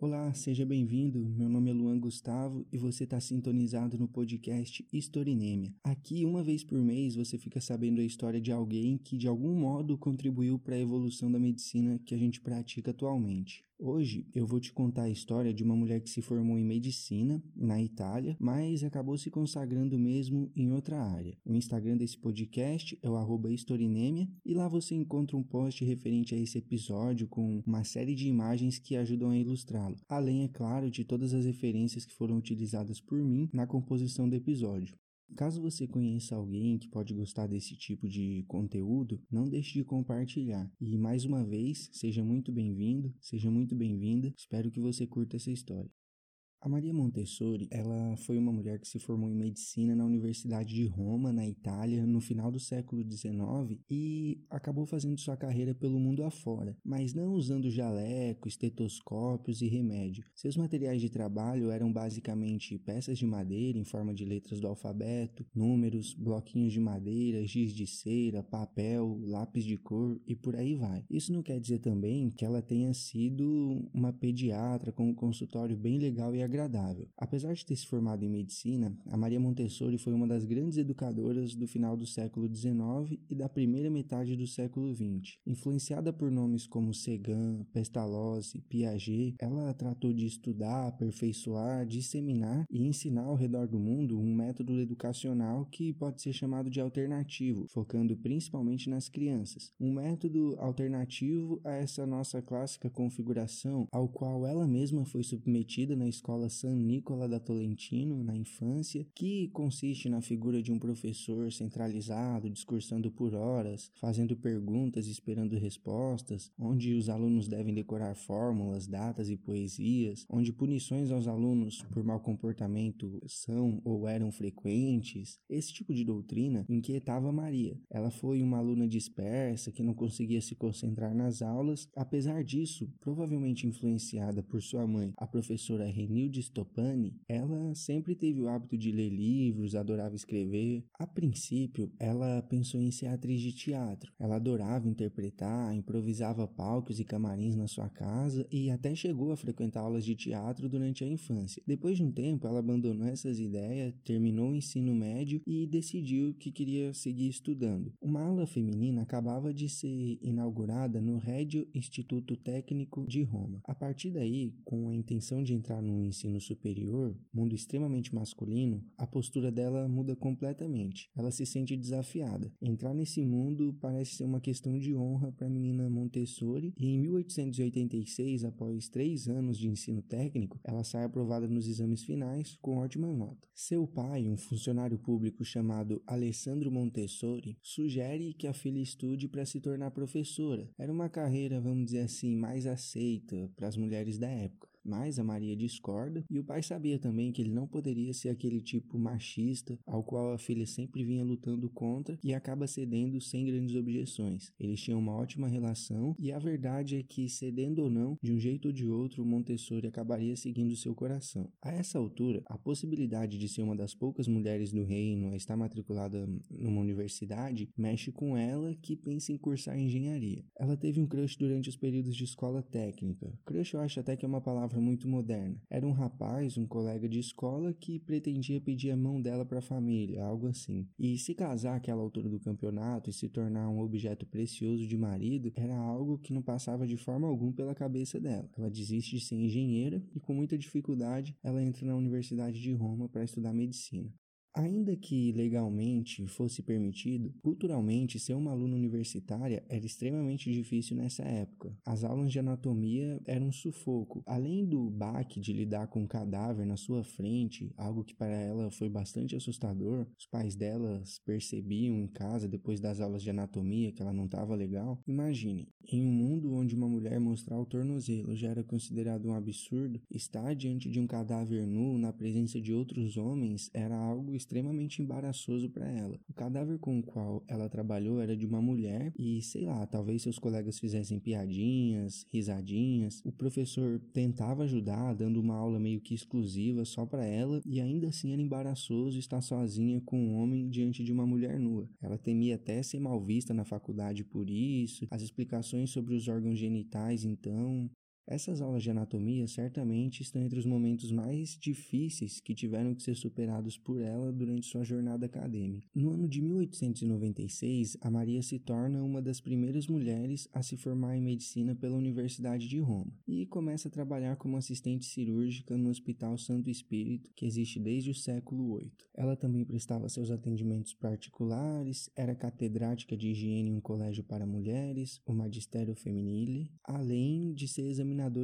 Olá, seja bem-vindo. Meu nome é Luan Gustavo e você está sintonizado no podcast Historinêmia. Aqui, uma vez por mês, você fica sabendo a história de alguém que de algum modo contribuiu para a evolução da medicina que a gente pratica atualmente. Hoje eu vou te contar a história de uma mulher que se formou em medicina na Itália, mas acabou se consagrando mesmo em outra área. O Instagram desse podcast é o historinemia e lá você encontra um post referente a esse episódio com uma série de imagens que ajudam a ilustrá-lo, além, é claro, de todas as referências que foram utilizadas por mim na composição do episódio. Caso você conheça alguém que pode gostar desse tipo de conteúdo, não deixe de compartilhar. E mais uma vez, seja muito bem-vindo, seja muito bem-vinda. Espero que você curta essa história. A Maria Montessori, ela foi uma mulher que se formou em medicina na Universidade de Roma, na Itália, no final do século XIX e acabou fazendo sua carreira pelo mundo afora, mas não usando jaleco, estetoscópios e remédio. Seus materiais de trabalho eram basicamente peças de madeira em forma de letras do alfabeto, números, bloquinhos de madeira, giz de cera, papel, lápis de cor e por aí vai. Isso não quer dizer também que ela tenha sido uma pediatra com um consultório bem legal e agradável. Apesar de ter se formado em medicina, a Maria Montessori foi uma das grandes educadoras do final do século XIX e da primeira metade do século XX. Influenciada por nomes como Segan, Pestalozzi, Piaget, ela tratou de estudar, aperfeiçoar, disseminar e ensinar ao redor do mundo um método educacional que pode ser chamado de alternativo, focando principalmente nas crianças. Um método alternativo a essa nossa clássica configuração ao qual ela mesma foi submetida na escola escola San Nicola da Tolentino na infância, que consiste na figura de um professor centralizado, discursando por horas, fazendo perguntas e esperando respostas, onde os alunos devem decorar fórmulas, datas e poesias, onde punições aos alunos por mau comportamento são ou eram frequentes. Esse tipo de doutrina inquietava Maria. Ela foi uma aluna dispersa que não conseguia se concentrar nas aulas, apesar disso, provavelmente influenciada por sua mãe, a professora Renil Hilde Stopani, ela sempre teve o hábito de ler livros, adorava escrever. A princípio, ela pensou em ser atriz de teatro. Ela adorava interpretar, improvisava palcos e camarins na sua casa e até chegou a frequentar aulas de teatro durante a infância. Depois de um tempo, ela abandonou essas ideias, terminou o ensino médio e decidiu que queria seguir estudando. Uma aula feminina acabava de ser inaugurada no Regio Instituto Técnico de Roma. A partir daí, com a intenção de entrar no ensino superior, mundo extremamente masculino, a postura dela muda completamente. Ela se sente desafiada. Entrar nesse mundo parece ser uma questão de honra para a menina Montessori, e em 1886, após três anos de ensino técnico, ela sai aprovada nos exames finais com ótima nota. Seu pai, um funcionário público chamado Alessandro Montessori, sugere que a filha estude para se tornar professora. Era uma carreira, vamos dizer assim, mais aceita para as mulheres da época. Mas a Maria discorda e o pai sabia também que ele não poderia ser aquele tipo machista ao qual a filha sempre vinha lutando contra e acaba cedendo sem grandes objeções. Eles tinham uma ótima relação e a verdade é que, cedendo ou não, de um jeito ou de outro, Montessori acabaria seguindo seu coração. A essa altura, a possibilidade de ser uma das poucas mulheres do reino a estar matriculada numa universidade mexe com ela que pensa em cursar engenharia. Ela teve um crush durante os períodos de escola técnica. Crush eu acho até que é uma palavra muito moderna. Era um rapaz, um colega de escola, que pretendia pedir a mão dela para a família, algo assim. E se casar àquela altura do campeonato e se tornar um objeto precioso de marido era algo que não passava de forma alguma pela cabeça dela. Ela desiste de ser engenheira e, com muita dificuldade, ela entra na Universidade de Roma para estudar medicina. Ainda que legalmente fosse permitido, culturalmente ser uma aluna universitária era extremamente difícil nessa época. As aulas de anatomia eram um sufoco. Além do baque de lidar com um cadáver na sua frente, algo que para ela foi bastante assustador, os pais delas percebiam em casa depois das aulas de anatomia que ela não estava legal. Imagine, em um mundo onde uma mulher mostrar o tornozelo já era considerado um absurdo, estar diante de um cadáver nu na presença de outros homens era algo extremamente embaraçoso para ela. O cadáver com o qual ela trabalhou era de uma mulher e, sei lá, talvez seus colegas fizessem piadinhas, risadinhas. O professor tentava ajudar, dando uma aula meio que exclusiva só para ela e ainda assim era embaraçoso estar sozinha com um homem diante de uma mulher nua. Ela temia até ser mal vista na faculdade por isso. As explicações sobre os órgãos genitais, então, Essas aulas de anatomia certamente estão entre os momentos mais difíceis que tiveram que ser superados por ela durante sua jornada acadêmica. No ano de 1896, a Maria se torna uma das primeiras mulheres a se formar em medicina pela Universidade de Roma e começa a trabalhar como assistente cirúrgica no Hospital Santo Espírito, que existe desde o século VIII. Ela também prestava seus atendimentos particulares, era catedrática de higiene em um colégio para mulheres, o Magistério Feminile, além de ser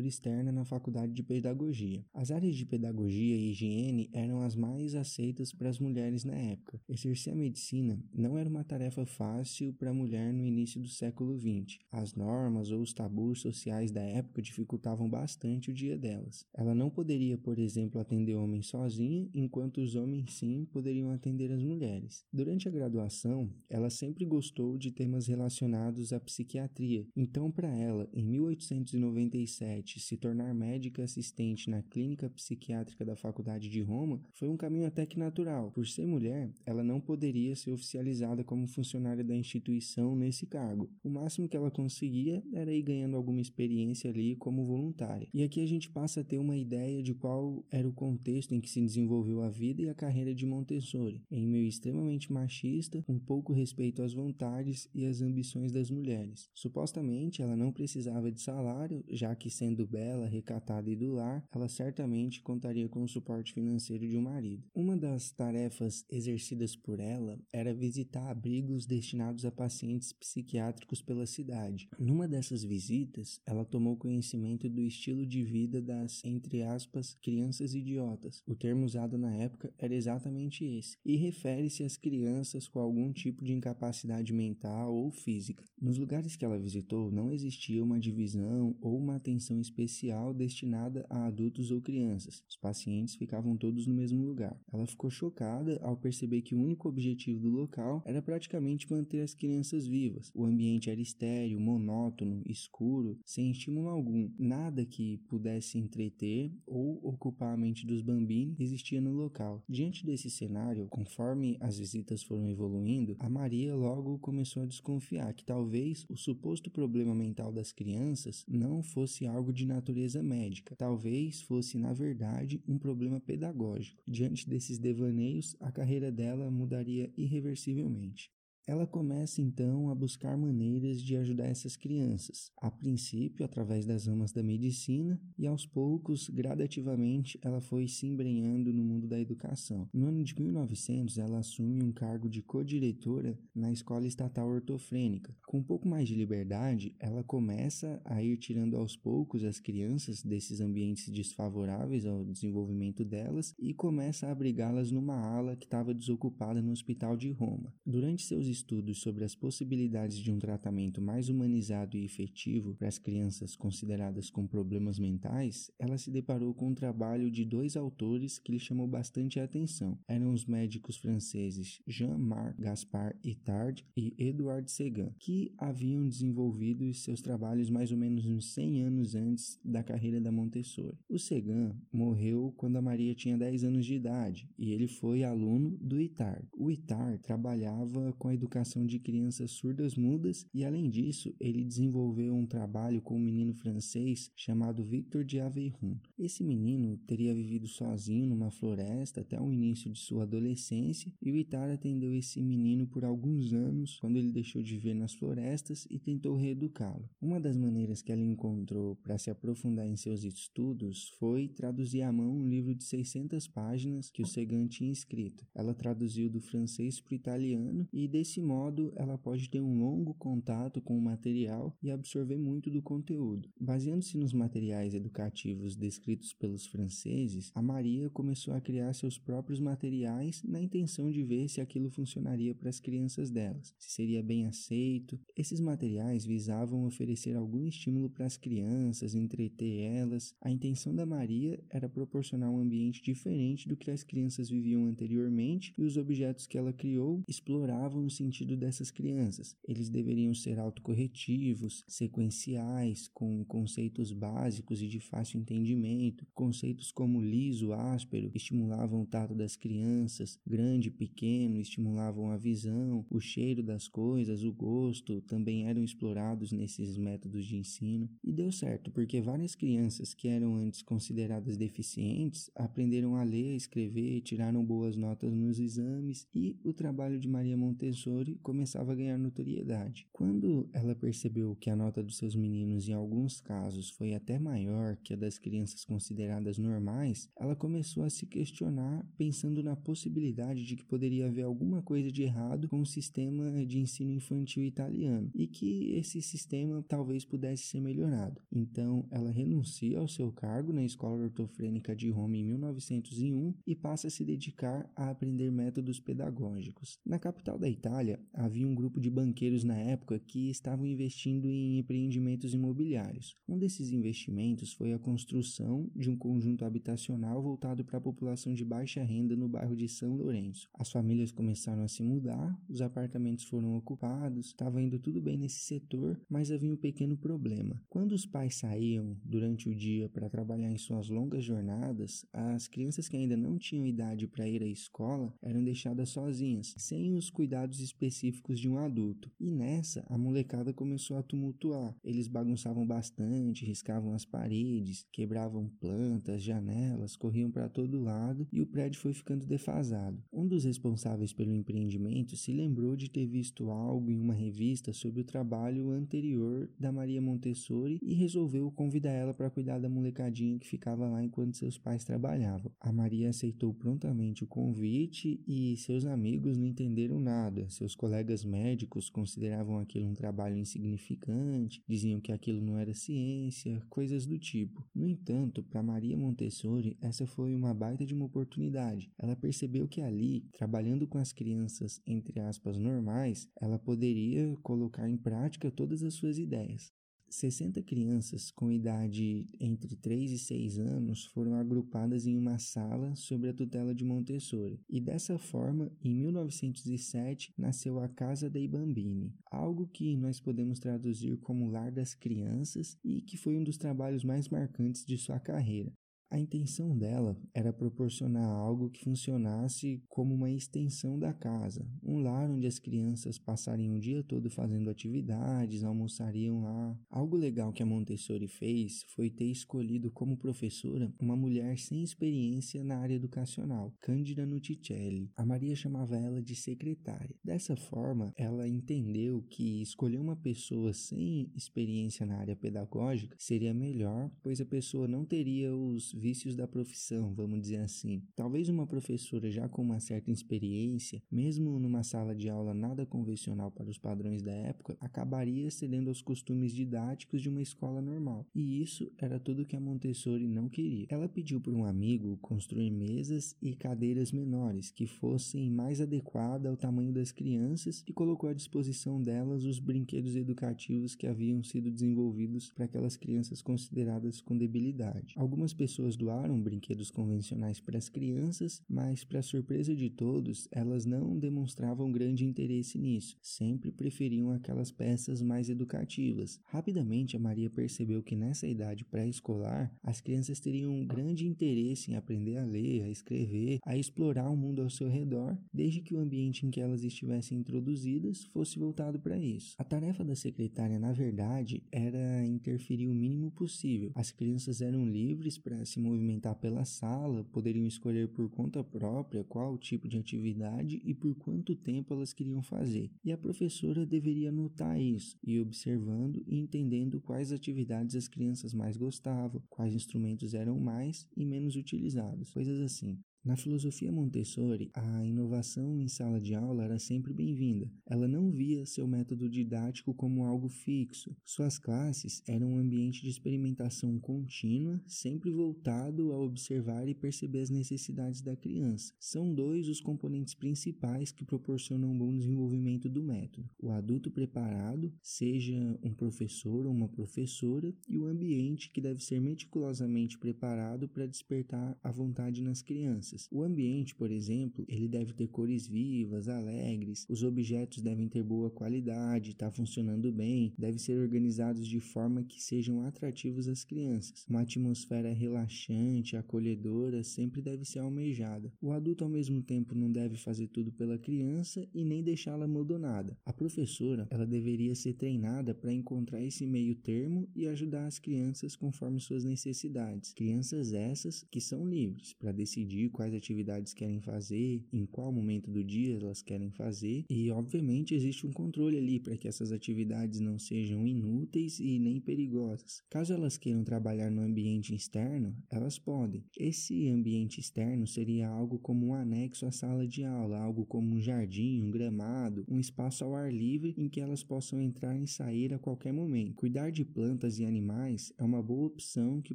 externa na Faculdade de Pedagogia. As áreas de pedagogia e higiene eram as mais aceitas para as mulheres na época. Exercer a medicina não era uma tarefa fácil para a mulher no início do século XX. As normas ou os tabus sociais da época dificultavam bastante o dia delas. Ela não poderia, por exemplo, atender homens sozinha, enquanto os homens sim poderiam atender as mulheres. Durante a graduação, ela sempre gostou de temas relacionados à psiquiatria. Então, para ela, em 1897, se tornar médica assistente na clínica psiquiátrica da Faculdade de Roma foi um caminho até que natural. Por ser mulher, ela não poderia ser oficializada como funcionária da instituição nesse cargo. O máximo que ela conseguia era ir ganhando alguma experiência ali como voluntária. E aqui a gente passa a ter uma ideia de qual era o contexto em que se desenvolveu a vida e a carreira de Montessori, em meio extremamente machista, com pouco respeito às vontades e às ambições das mulheres. Supostamente ela não precisava de salário, já que sendo bela, recatada e do lar, ela certamente contaria com o suporte financeiro de um marido. Uma das tarefas exercidas por ela era visitar abrigos destinados a pacientes psiquiátricos pela cidade. Numa dessas visitas, ela tomou conhecimento do estilo de vida das, entre aspas, crianças idiotas. O termo usado na época era exatamente esse, e refere-se às crianças com algum tipo de incapacidade mental ou física. Nos lugares que ela visitou, não existia uma divisão ou uma atenção especial destinada a adultos ou crianças. Os pacientes ficavam todos no mesmo lugar. Ela ficou chocada ao perceber que o único objetivo do local era praticamente manter as crianças vivas. O ambiente era estéril, monótono, escuro, sem estímulo algum. Nada que pudesse entreter ou ocupar a mente dos bambini existia no local. Diante desse cenário, conforme as visitas foram evoluindo, a Maria logo começou a desconfiar que talvez o suposto problema mental das crianças não fosse algo de natureza médica, talvez fosse, na verdade, um problema pedagógico. Diante desses devaneios, a carreira dela mudaria irreversivelmente. Ela começa então a buscar maneiras de ajudar essas crianças, a princípio através das ramas da medicina e aos poucos, gradativamente, ela foi se embrenhando no mundo da educação. No ano de 1900, ela assume um cargo de co-diretora na Escola Estatal Ortofrênica. Com um pouco mais de liberdade, ela começa a ir tirando aos poucos as crianças desses ambientes desfavoráveis ao desenvolvimento delas e começa a abrigá-las numa ala que estava desocupada no Hospital de Roma. Durante seus estudos sobre as possibilidades de um tratamento mais humanizado e efetivo para as crianças consideradas com problemas mentais, ela se deparou com um trabalho de dois autores que lhe chamou bastante a atenção. Eram os médicos franceses Jean-Marc Gaspard Itard e Edouard Segan, que haviam desenvolvido seus trabalhos mais ou menos uns 100 anos antes da carreira da Montessori. O Segan morreu quando a Maria tinha 10 anos de idade e ele foi aluno do Itard. O Itard trabalhava com a educação de crianças surdas mudas e, além disso, ele desenvolveu um trabalho com um menino francês chamado Victor de Aveyron. Esse menino teria vivido sozinho numa floresta até o início de sua adolescência e o Itar atendeu esse menino por alguns anos quando ele deixou de viver nas florestas e tentou reeducá-lo. Uma das maneiras que ela encontrou para se aprofundar em seus estudos foi traduzir à mão um livro de 600 páginas que o Segan tinha escrito. Ela traduziu do francês para o italiano e desse Desse modo, ela pode ter um longo contato com o material e absorver muito do conteúdo. Baseando-se nos materiais educativos descritos pelos franceses, a Maria começou a criar seus próprios materiais na intenção de ver se aquilo funcionaria para as crianças delas, se seria bem aceito. Esses materiais visavam oferecer algum estímulo para as crianças, entreter elas. A intenção da Maria era proporcionar um ambiente diferente do que as crianças viviam anteriormente e os objetos que ela criou exploravam o sentido dessas crianças. Eles deveriam ser autocorretivos, sequenciais, com conceitos básicos e de fácil entendimento. Conceitos como liso, áspero estimulavam o tato das crianças, grande, pequeno estimulavam a visão, o cheiro das coisas, o gosto também eram explorados nesses métodos de ensino. E deu certo, porque várias crianças que eram antes consideradas deficientes aprenderam a ler, escrever, tiraram boas notas nos exames e o trabalho de Maria Montessori começava a ganhar notoriedade. Quando ela percebeu que a nota dos seus meninos, em alguns casos, foi até maior que a das crianças consideradas normais, ela começou a se questionar, pensando na possibilidade de que poderia haver alguma coisa de errado com o sistema de ensino infantil italiano e que esse sistema talvez pudesse ser melhorado. Então, ela renuncia ao seu cargo na Escola Ortofrênica de Roma em 1901 e passa a se dedicar a aprender métodos pedagógicos. Na capital da Itália, havia um grupo de banqueiros na época que estavam investindo em empreendimentos imobiliários. Um desses investimentos foi a construção de um conjunto habitacional voltado para a população de baixa renda no bairro de São Lourenço. As famílias começaram a se mudar, os apartamentos foram ocupados, estava indo tudo bem nesse setor, mas havia um pequeno problema. Quando os pais saíam durante o dia para trabalhar em suas longas jornadas, as crianças que ainda não tinham idade para ir à escola eram deixadas sozinhas, sem os cuidados específicos de um adulto. E nessa, a molecada começou a tumultuar. Eles bagunçavam bastante, riscavam as paredes, quebravam plantas, janelas, corriam para todo lado e o prédio foi ficando defasado. Um dos responsáveis pelo empreendimento se lembrou de ter visto algo em uma revista sobre o trabalho anterior da Maria Montessori e resolveu convidar ela para cuidar da molecadinha que ficava lá enquanto seus pais trabalhavam. A Maria aceitou prontamente o convite e seus amigos não entenderam nada. Seus colegas médicos consideravam aquilo um trabalho insignificante, diziam que aquilo não era ciência, coisas do tipo. No entanto, para Maria Montessori, essa foi uma baita de uma oportunidade. Ela percebeu que ali, trabalhando com as crianças entre aspas normais, ela poderia colocar em prática todas as suas ideias. 60 crianças com idade entre 3 e 6 anos foram agrupadas em uma sala sob a tutela de Montessori, e dessa forma, em 1907, nasceu a Casa dei Bambini, algo que nós podemos traduzir como Lar das Crianças e que foi um dos trabalhos mais marcantes de sua carreira. A intenção dela era proporcionar algo que funcionasse como uma extensão da casa, um lar onde as crianças passariam o dia todo fazendo atividades, almoçariam lá. Algo legal que a Montessori fez foi ter escolhido como professora uma mulher sem experiência na área educacional, Cândida Nuticelli. A Maria chamava ela de secretária. Dessa forma, ela entendeu que escolher uma pessoa sem experiência na área pedagógica seria melhor, pois a pessoa não teria os vícios da profissão, vamos dizer assim. Talvez uma professora já com uma certa experiência, mesmo numa sala de aula nada convencional para os padrões da época, acabaria cedendo aos costumes didáticos de uma escola normal. E isso era tudo que a Montessori não queria. Ela pediu para um amigo construir mesas e cadeiras menores que fossem mais adequadas ao tamanho das crianças e colocou à disposição delas os brinquedos educativos que haviam sido desenvolvidos para aquelas crianças consideradas com debilidade. Algumas pessoas pessoas doaram brinquedos convencionais para as crianças, mas, para surpresa de todos, elas não demonstravam grande interesse nisso, sempre preferiam aquelas peças mais educativas. Rapidamente, a Maria percebeu que nessa idade pré-escolar, as crianças teriam um grande interesse em aprender a ler, a escrever, a explorar o mundo ao seu redor, desde que o ambiente em que elas estivessem introduzidas fosse voltado para isso. A tarefa da secretária, na verdade, era interferir o mínimo possível. As crianças eram livres para se movimentar pela sala, poderiam escolher por conta própria qual tipo de atividade e por quanto tempo elas queriam fazer. E a professora deveria notar isso, e observando e entendendo quais atividades as crianças mais gostavam, quais instrumentos eram mais e menos utilizados, coisas assim. Na filosofia Montessori, a inovação em sala de aula era sempre bem-vinda. Ela não via seu método didático como algo fixo. Suas classes eram um ambiente de experimentação contínua, sempre voltado a observar e perceber as necessidades da criança. São dois os componentes principais que proporcionam um bom desenvolvimento do método: o adulto preparado, seja um professor ou uma professora, e o ambiente que deve ser meticulosamente preparado para despertar a vontade nas crianças crianças. O ambiente, por exemplo, ele deve ter cores vivas, alegres, os objetos devem ter boa qualidade, estar tá funcionando bem, devem ser organizados de forma que sejam atrativos às crianças. Uma atmosfera relaxante, acolhedora, sempre deve ser almejada. O adulto, ao mesmo tempo, não deve fazer tudo pela criança e nem deixá-la abandonada. A professora, ela deveria ser treinada para encontrar esse meio termo e ajudar as crianças conforme suas necessidades. Crianças essas que são livres para decidir quais atividades querem fazer, em qual momento do dia elas querem fazer e, obviamente, existe um controle ali para que essas atividades não sejam inúteis e nem perigosas. Caso elas queiram trabalhar no ambiente externo, elas podem. Esse ambiente externo seria algo como um anexo à sala de aula, algo como um jardim, um gramado, um espaço ao ar livre em que elas possam entrar e sair a qualquer momento. Cuidar de plantas e animais é uma boa opção que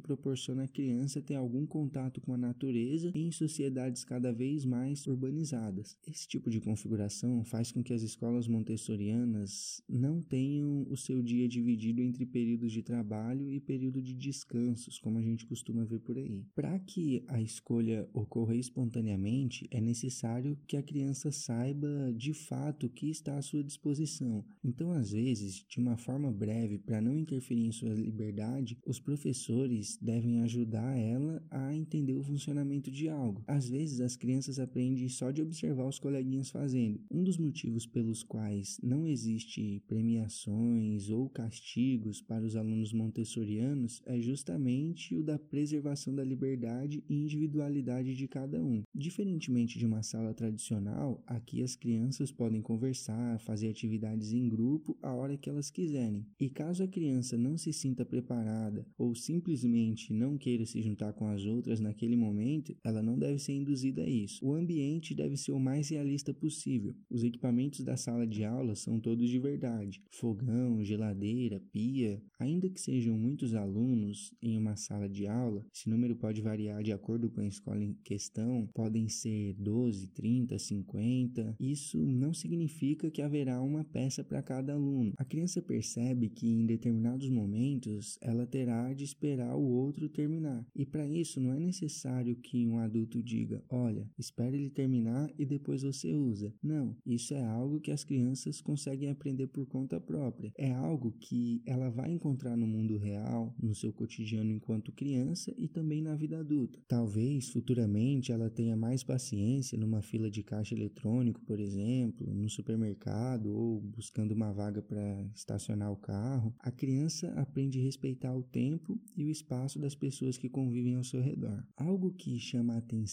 proporciona à criança ter algum contato com a natureza em sociedades cada vez mais urbanizadas. Esse tipo de configuração faz com que as escolas montessorianas não tenham o seu dia dividido entre períodos de trabalho e período de descansos, como a gente costuma ver por aí. Para que a escolha ocorra espontaneamente, é necessário que a criança saiba de fato o que está à sua disposição. Então, às vezes, de uma forma breve, para não interferir em sua liberdade, os professores devem ajudar ela a entender o funcionamento de algo. Às vezes, as crianças aprendem só de observar os coleguinhas fazendo. Um dos motivos pelos quais não existe premiações ou castigos para os alunos montessorianos é justamente o da preservação da liberdade e individualidade de cada um. Diferentemente de uma sala tradicional, aqui as crianças podem conversar, fazer atividades em grupo a hora que elas quiserem. E caso a criança não se sinta preparada ou simplesmente não queira se juntar com as outras naquele momento, ela não deve ser induzida a isso. O ambiente deve ser o mais realista possível. Os equipamentos da sala de aula são todos de verdade: fogão, geladeira, pia. Ainda que sejam muitos alunos em uma sala de aula, esse número pode variar de acordo com a escola em questão, podem ser 12, 30, 50. Isso não significa que haverá uma peça para cada aluno. A criança percebe que em determinados momentos ela terá de esperar o outro terminar. E para isso não é necessário que um adulto diga: "Olha, espere ele terminar e depois você usa". Não, isso é algo que as crianças conseguem aprender por conta própria. É algo que ela vai encontrar no mundo real, no seu cotidiano enquanto criança e também na vida adulta. Talvez futuramente ela tenha mais paciência numa fila de caixa eletrônico, por exemplo, no supermercado ou buscando uma vaga para estacionar o carro. A criança aprende a respeitar o tempo e o espaço das pessoas que convivem ao seu redor. Algo que chama a atenção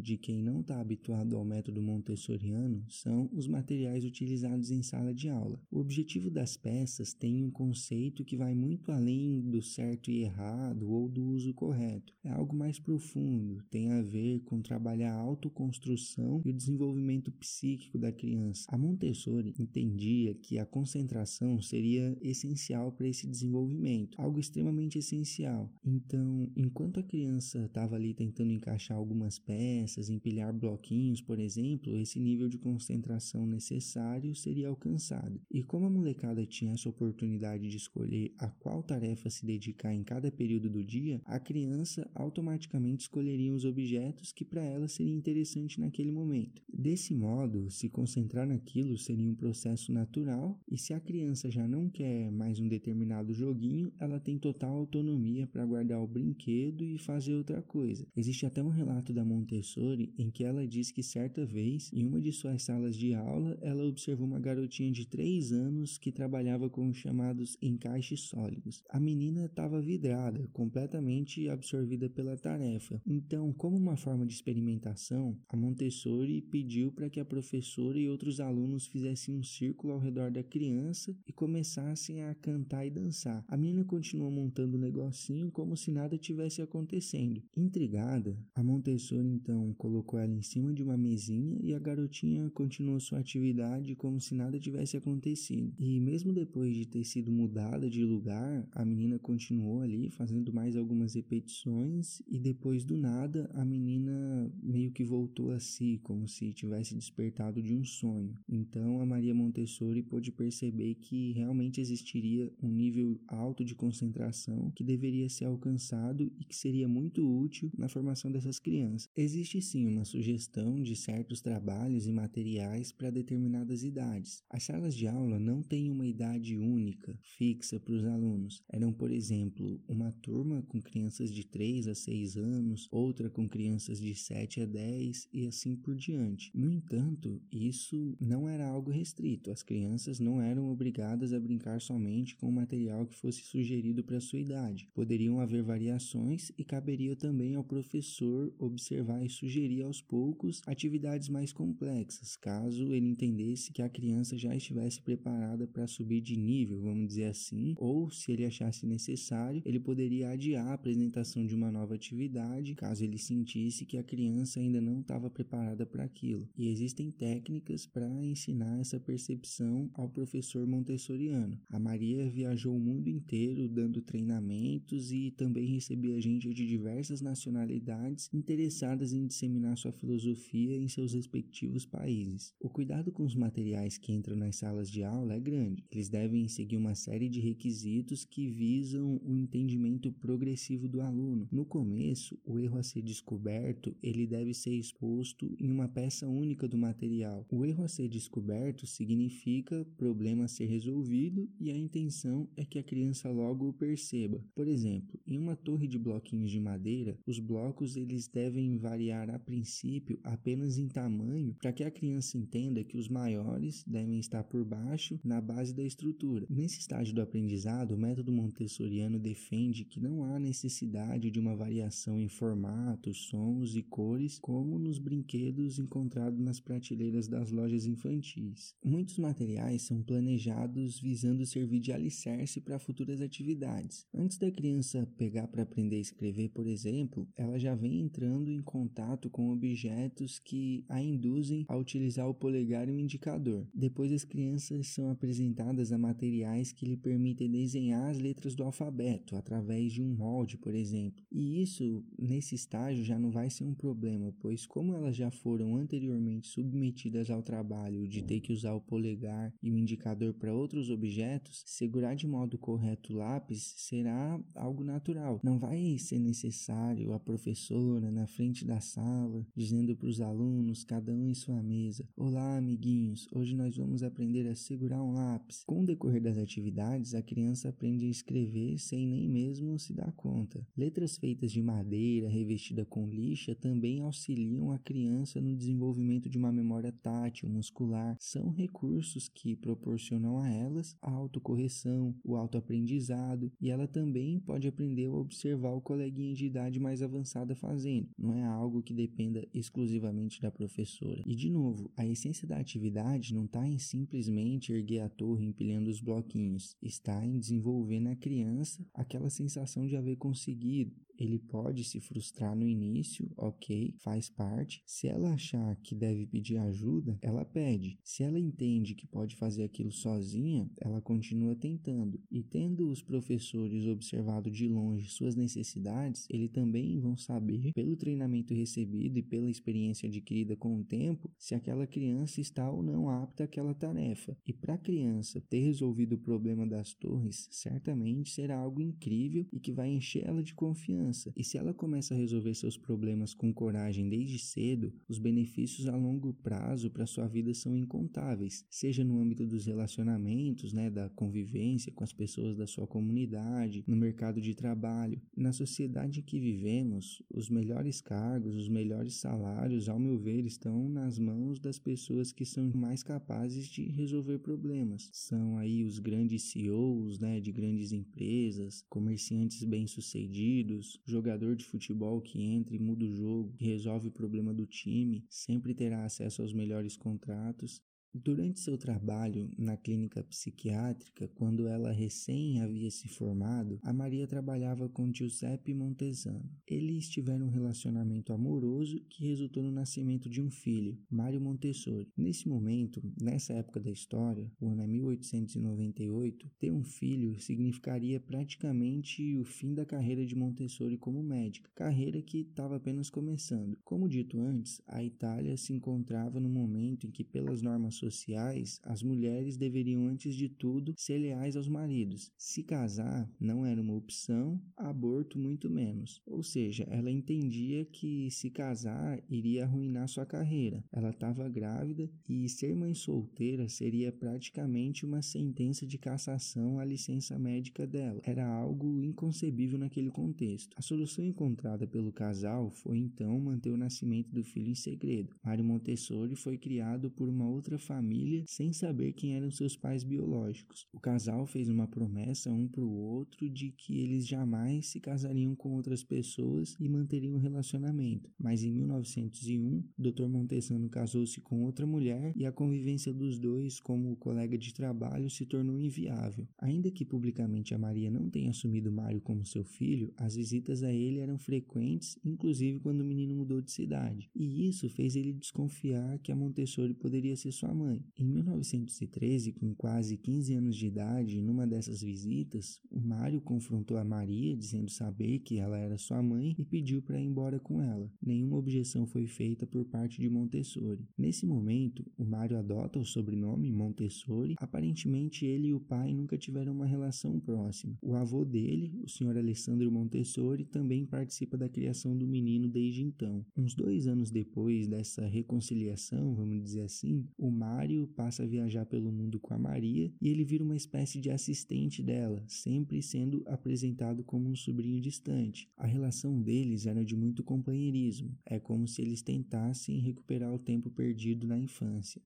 de quem não está habituado ao método montessoriano são os materiais utilizados em sala de aula. O objetivo das peças tem um conceito que vai muito além do certo e errado ou do uso correto. É algo mais profundo, tem a ver com trabalhar a autoconstrução e o desenvolvimento psíquico da criança. A Montessori entendia que a concentração seria essencial para esse desenvolvimento, algo extremamente essencial. Então, enquanto a criança estava ali tentando encaixar peças, empilhar bloquinhos, por exemplo, esse nível de concentração necessário seria alcançado. E como a molecada tinha essa oportunidade de escolher a qual tarefa se dedicar em cada período do dia, a criança automaticamente escolheria os objetos que para ela seria interessante naquele momento. Desse modo, se concentrar naquilo seria um processo natural, e se a criança já não quer mais um determinado joguinho, ela tem total autonomia para guardar o brinquedo e fazer outra coisa. Existe até um relato da Montessori em que ela diz que certa vez, em uma de suas salas de aula, ela observou uma garotinha de 3 anos que trabalhava com os chamados encaixes sólidos. A menina estava vidrada, completamente absorvida pela tarefa. Então, como uma forma de experimentação, a Montessori pediu para que a professora e outros alunos fizessem um círculo ao redor da criança e começassem a cantar e dançar. A menina continuou montando o negocinho como se nada tivesse acontecendo. Intrigada, a Montessori então colocou ela em cima de uma mesinha e a garotinha continuou sua atividade como se nada tivesse acontecido. E mesmo depois de ter sido mudada de lugar, a menina continuou ali fazendo mais algumas repetições e depois do nada a menina meio que voltou a si, como se tivesse despertado de um sonho. Então a Maria Montessori pôde perceber que realmente existiria um nível alto de concentração que deveria ser alcançado e que seria muito útil na formação dessas crianças. Existe sim uma sugestão de certos trabalhos e materiais para determinadas idades. As salas de aula não têm uma idade única, fixa para os alunos. Eram, por exemplo, uma turma com crianças de 3 a 6 anos, outra com crianças de 7 a 10 e assim por diante. No entanto, isso não era algo restrito. As crianças não eram obrigadas a brincar somente com o material que fosse sugerido para sua idade. Poderiam haver variações e caberia também ao professor observar e sugerir aos poucos atividades mais complexas, caso ele entendesse que a criança já estivesse preparada para subir de nível, vamos dizer assim, ou se ele achasse necessário, ele poderia adiar a apresentação de uma nova atividade, caso ele sentisse que a criança ainda não estava preparada para aquilo. E existem técnicas para ensinar essa percepção ao professor montessoriano. A Maria viajou o mundo inteiro dando treinamentos e também recebia gente de diversas nacionalidades interessadas em disseminar sua filosofia em seus respectivos países. O cuidado com os materiais que entram nas salas de aula é grande. Eles devem seguir uma série de requisitos que visam o entendimento progressivo do aluno. No começo, o erro a ser descoberto, ele deve ser exposto em uma peça única do material. O erro a ser descoberto significa problema a ser resolvido e a intenção é que a criança logo o perceba. Por exemplo, em uma torre de bloquinhos de madeira, os blocos eles devem variar a princípio apenas em tamanho para que a criança entenda que os maiores devem estar por baixo na base da estrutura. Nesse estágio do aprendizado, o método montessoriano defende que não há necessidade de uma variação em formatos, sons e cores como nos brinquedos encontrados nas prateleiras das lojas infantis. Muitos materiais são planejados visando servir de alicerce para futuras atividades. Antes da criança pegar para aprender a escrever, por exemplo, ela já vem entrando em contato com objetos que a induzem a utilizar o polegar e o indicador. Depois as crianças são apresentadas a materiais que lhe permitem desenhar as letras do alfabeto através de um molde, por exemplo. E isso, nesse estágio, já não vai ser um problema, pois como elas já foram anteriormente submetidas ao trabalho de ter que usar o polegar e o indicador para outros objetos, segurar de modo correto o lápis será algo natural. Não vai ser necessário a professora na frente da sala dizendo para os alunos, cada um em sua mesa: Olá, amiguinhos, hoje nós vamos aprender a segurar um lápis. Com o decorrer das atividades, a criança aprende a escrever sem nem mesmo se dar conta. Letras feitas de madeira revestida com lixa também auxiliam a criança no desenvolvimento de uma memória tátil, muscular. São recursos que proporcionam a elas a autocorreção, o autoaprendizado e ela também pode aprender a observar o coleguinha de idade mais avançada fazendo. Não é algo que dependa exclusivamente da professora. E de novo, a essência da atividade não está em simplesmente erguer a torre empilhando os bloquinhos, está em desenvolver na criança aquela sensação de haver conseguido, ele pode se frustrar no início, ok, faz parte. Se ela achar que deve pedir ajuda, ela pede. Se ela entende que pode fazer aquilo sozinha, ela continua tentando. E tendo os professores observado de longe suas necessidades, eles também vão saber, pelo treinamento recebido e pela experiência adquirida com o tempo, se aquela criança está ou não apta àquela tarefa. E para a criança ter resolvido o problema das torres, certamente será algo incrível e que vai encher ela de confiança criança, e se ela começa a resolver seus problemas com coragem desde cedo, os benefícios a longo prazo para sua vida são incontáveis, seja no âmbito dos relacionamentos, né, da convivência com as pessoas da sua comunidade, no mercado de trabalho. Na sociedade em que vivemos, os melhores cargos, os melhores salários, ao meu ver, estão nas mãos das pessoas que são mais capazes de resolver problemas. São aí os grandes CEOs, né, de grandes empresas, comerciantes bem-sucedidos, jogador de futebol que entra e muda o jogo, que resolve o problema do time, sempre terá acesso aos melhores contratos Durante seu trabalho na clínica psiquiátrica, quando ela recém havia se formado, a Maria trabalhava com Giuseppe Montesano. Eles tiveram um relacionamento amoroso que resultou no nascimento de um filho, Mário Montessori. Nesse momento, nessa época da história, o ano é 1898, ter um filho significaria praticamente o fim da carreira de Montessori como médica, carreira que estava apenas começando. Como dito antes, a Itália se encontrava no momento em que, pelas normas sociais, as mulheres deveriam, antes de tudo, ser leais aos maridos. Se casar não era uma opção, aborto muito menos. Ou seja, ela entendia que se casar iria arruinar sua carreira. Ela estava grávida e ser mãe solteira seria praticamente uma sentença de cassação à licença médica dela. Era algo inconcebível naquele contexto. A solução encontrada pelo casal foi então manter o nascimento do filho em segredo. Mário Montessori foi criado por uma outra família sem saber quem eram seus pais biológicos. O casal fez uma promessa um para o outro de que eles jamais se casariam com outras pessoas e manteriam um relacionamento. Mas em 1901, Dr. Montessano casou-se com outra mulher e a convivência dos dois como colega de trabalho se tornou inviável. Ainda que publicamente a Maria não tenha assumido Mário como seu filho, as visitas a ele eram frequentes, inclusive quando o menino mudou de cidade. E isso fez ele desconfiar que a Montessori poderia ser sua mãe. Em 1913, com quase 15 anos de idade, numa dessas visitas, o Mário confrontou a Maria, dizendo saber que ela era sua mãe e pediu para ir embora com ela. Nenhuma objeção foi feita por parte de Montessori. Nesse momento, o Mário adota o sobrenome Montessori. Aparentemente, ele e o pai nunca tiveram uma relação próxima. O avô dele, o Sr. Alessandro Montessori, também participa da criação do menino desde então. Uns dois anos depois dessa reconciliação, vamos dizer assim, o Mário passa a viajar pelo mundo com a Maria e ele vira uma espécie de assistente dela, sempre sendo apresentado como um sobrinho distante. A relação deles era de muito companheirismo, é como se eles tentassem recuperar o tempo perdido na infância.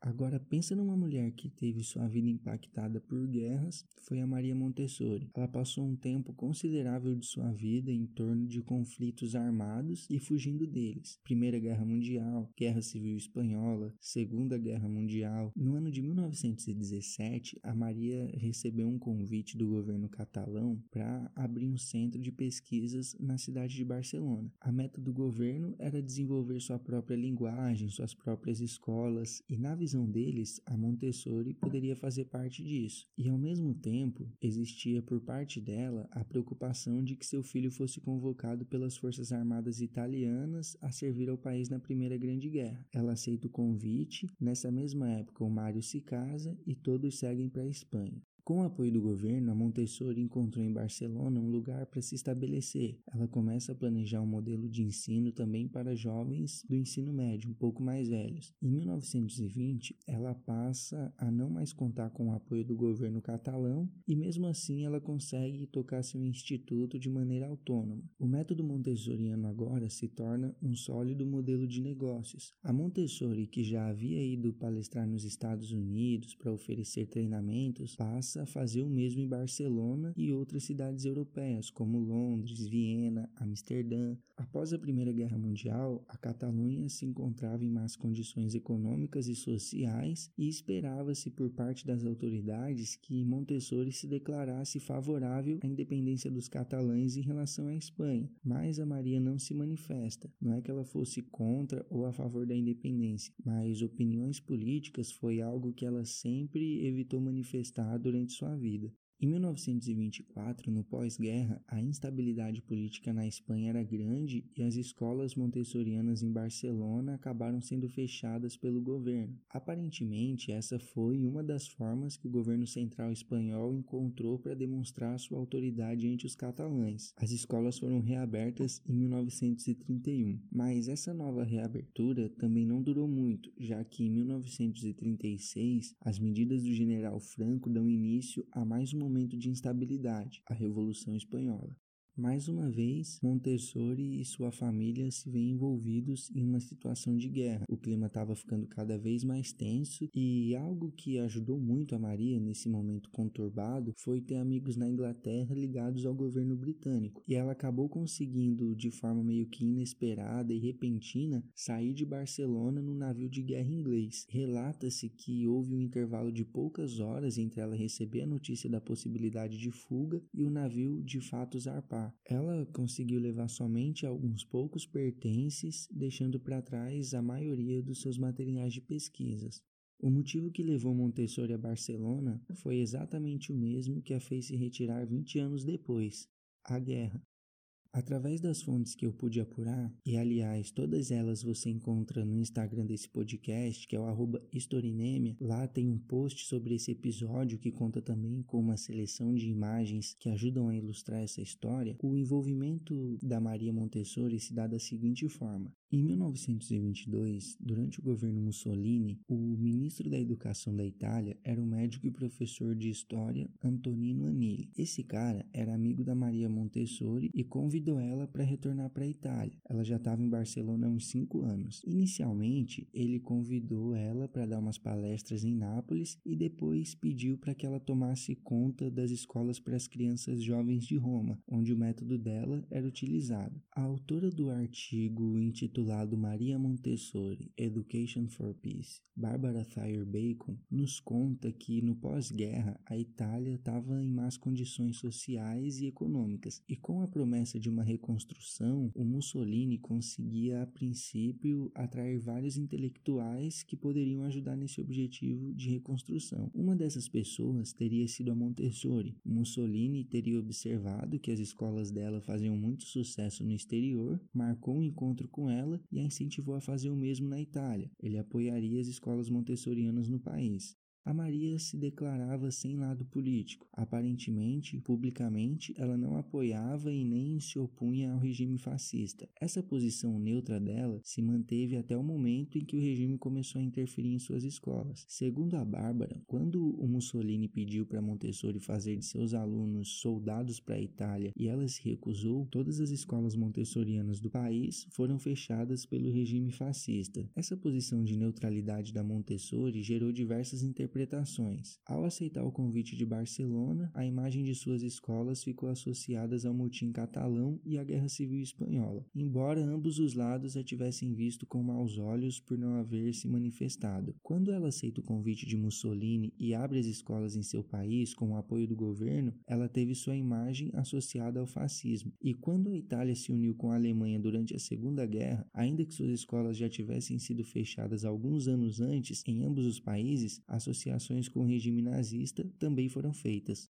Agora pensa numa mulher que teve sua vida impactada por guerras, foi a Maria Montessori. Ela passou um tempo considerável de sua vida em torno de conflitos armados e fugindo deles. Primeira Guerra Mundial, Guerra Civil Espanhola, Segunda Guerra Mundial. No ano de 1917, a Maria recebeu um convite do governo catalão para abrir um centro de pesquisas na cidade de Barcelona. A meta do governo era desenvolver sua própria linguagem, suas próprias escolas e na visão deles, a Montessori poderia fazer parte disso. E ao mesmo tempo, existia por parte dela a preocupação de que seu filho fosse convocado pelas Forças Armadas italianas a servir ao país na Primeira Grande Guerra. Ela aceita o convite. Nessa mesma época, o Mário se casa e todos seguem para a Espanha. Com o apoio do governo, a Montessori encontrou em Barcelona um lugar para se estabelecer. Ela começa a planejar um modelo de ensino também para jovens do ensino médio, um pouco mais velhos. Em 1920, ela passa a não mais contar com o apoio do governo catalão e, mesmo assim, ela consegue tocar seu instituto de maneira autônoma. O método montessoriano agora se torna um sólido modelo de negócios. A Montessori, que já havia ido palestrar nos Estados Unidos para oferecer treinamentos, passa a fazer o mesmo em Barcelona e outras cidades europeias, como Londres, Viena, Amsterdã. Após a Primeira Guerra Mundial, a Catalunha se encontrava em más condições econômicas e sociais e esperava-se por parte das autoridades que Montessori se declarasse favorável à independência dos catalães em relação à Espanha. Mas a Maria não se manifesta. Não é que ela fosse contra ou a favor da independência, mas opiniões políticas foi algo que ela sempre evitou manifestar durante durante sua vida. Em 1924, no pós-guerra, a instabilidade política na Espanha era grande e as escolas montessorianas em Barcelona acabaram sendo fechadas pelo governo. Aparentemente, essa foi uma das formas que o governo central espanhol encontrou para demonstrar sua autoridade ante os catalães. As escolas foram reabertas em 1931, mas essa nova reabertura também não durou muito, já que em 1936 as medidas do general Franco dão início a mais uma momento de instabilidade, a Revolução Espanhola. Mais uma vez, Montessori e sua família se veem envolvidos em uma situação de guerra. O clima estava ficando cada vez mais tenso e algo que ajudou muito a Maria nesse momento conturbado foi ter amigos na Inglaterra ligados ao governo britânico. E ela acabou conseguindo, de forma meio que inesperada e repentina, sair de Barcelona no navio de guerra inglês. Relata-se que houve um intervalo de poucas horas entre ela receber a notícia da possibilidade de fuga e o navio de fato zarpar. Ela conseguiu levar somente alguns poucos pertences, deixando para trás a maioria dos seus materiais de pesquisas. O motivo que levou Montessori a Barcelona foi exatamente o mesmo que a fez se retirar 20 anos depois: a guerra. Através das fontes que eu pude apurar, e aliás, todas elas você encontra no Instagram desse podcast, que é o arroba Historinemia, lá tem um post sobre esse episódio que conta também com uma seleção de imagens que ajudam a ilustrar essa história. O envolvimento da Maria Montessori se dá da seguinte forma. Em 1922, durante o governo Mussolini, o ministro da Educação da Itália era o médico e professor de história Antonino Anili. Esse cara era amigo da Maria Montessori e convidou ela para retornar para a Itália. Ela já estava em Barcelona há uns cinco anos. Inicialmente, ele convidou ela para dar umas palestras em Nápoles e depois pediu para que ela tomasse conta das escolas para as crianças jovens de Roma, onde o método dela era utilizado. A autora do artigo intitulado intitulado Maria Montessori Education for Peace, Barbara Thayer Bacon nos conta que no pós-guerra a Itália estava em más condições sociais e econômicas, e com a promessa de uma reconstrução, o Mussolini conseguia a princípio atrair vários intelectuais que poderiam ajudar nesse objetivo de reconstrução. Uma dessas pessoas teria sido a Montessori. Mussolini teria observado que as escolas dela faziam muito sucesso no exterior, marcou um encontro com ela ela e a incentivou a fazer o mesmo na Itália. Ele apoiaria as escolas montessorianas no país. A Maria se declarava sem lado político. Aparentemente, publicamente, ela não apoiava e nem se opunha ao regime fascista. Essa posição neutra dela se manteve até o momento em que o regime começou a interferir em suas escolas. Segundo a Bárbara, quando o Mussolini pediu para Montessori fazer de seus alunos soldados para a Itália e ela se recusou, todas as escolas montessorianas do país foram fechadas pelo regime fascista. Essa posição de neutralidade da Montessori gerou diversas interpretações interpretações. Ao aceitar o convite de Barcelona, a imagem de suas escolas ficou associada ao motim catalão e à Guerra Civil Espanhola, embora ambos os lados a tivessem visto com maus olhos por não haver se manifestado. Quando ela aceita o convite de Mussolini e abre as escolas em seu país com o apoio do governo, ela teve sua imagem associada ao fascismo. E quando a Itália se uniu com a Alemanha durante a Segunda Guerra, ainda que suas escolas já tivessem sido fechadas alguns anos antes em ambos os países, associadas associações com o regime nazista também foram feitas.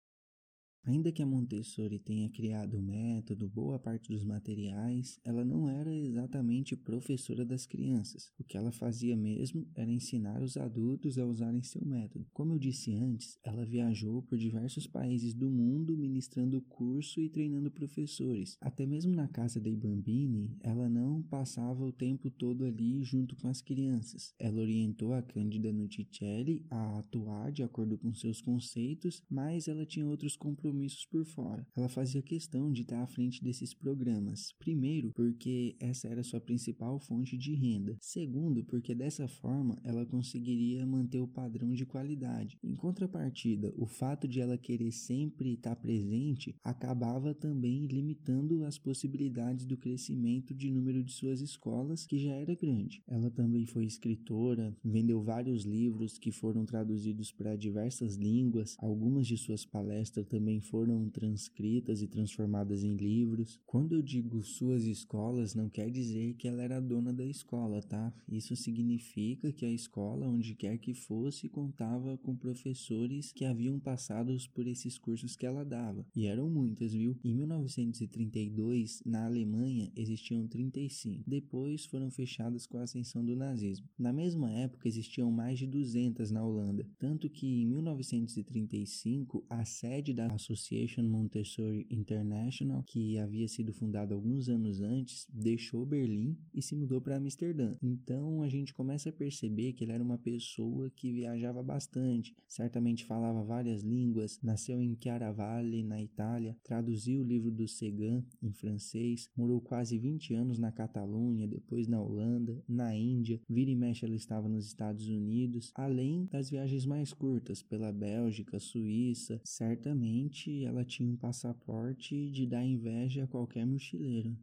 Ainda que a Montessori tenha criado o método, boa parte dos materiais, ela não era exatamente professora das crianças. O que ela fazia mesmo era ensinar os adultos a usarem seu método. Como eu disse antes, ela viajou por diversos países do mundo ministrando curso e treinando professores. Até mesmo na casa dei Bambini, ela não passava o tempo todo ali junto com as crianças. Ela orientou a Cândida Nuticelli a atuar de acordo com seus conceitos, mas ela tinha outros compromissos compromissos por fora. Ela fazia questão de estar à frente desses programas. Primeiro, porque essa era sua principal fonte de renda. Segundo, porque dessa forma ela conseguiria manter o padrão de qualidade. Em contrapartida, o fato de ela querer sempre estar presente acabava também limitando as possibilidades do crescimento de número de suas escolas, que já era grande. Ela também foi escritora, vendeu vários livros que foram traduzidos para diversas línguas. Algumas de suas palestras também foram transcritas e transformadas em livros. Quando eu digo suas escolas, não quer dizer que ela era dona da escola, tá? Isso significa que a escola, onde quer que fosse, contava com professores que haviam passado por esses cursos que ela dava. E eram muitas, viu? Em 1932, na Alemanha, existiam 35. Depois foram fechadas com a ascensão do nazismo. Na mesma época, existiam mais de 200 na Holanda. Tanto que em 1935, a sede da Association Montessori International, que havia sido fundada alguns anos antes, deixou Berlim e se mudou para Amsterdã. Então a gente começa a perceber que ele era uma pessoa que viajava bastante, certamente falava várias línguas, nasceu em Chiaravalle, na Itália, traduziu o livro do Segan em francês, morou quase 20 anos na Catalunha, depois na Holanda, na Índia, vira e mexe ela estava nos Estados Unidos, além das viagens mais curtas pela Bélgica, Suíça, certamente ela tinha um passaporte de dar inveja a qualquer mochileiro.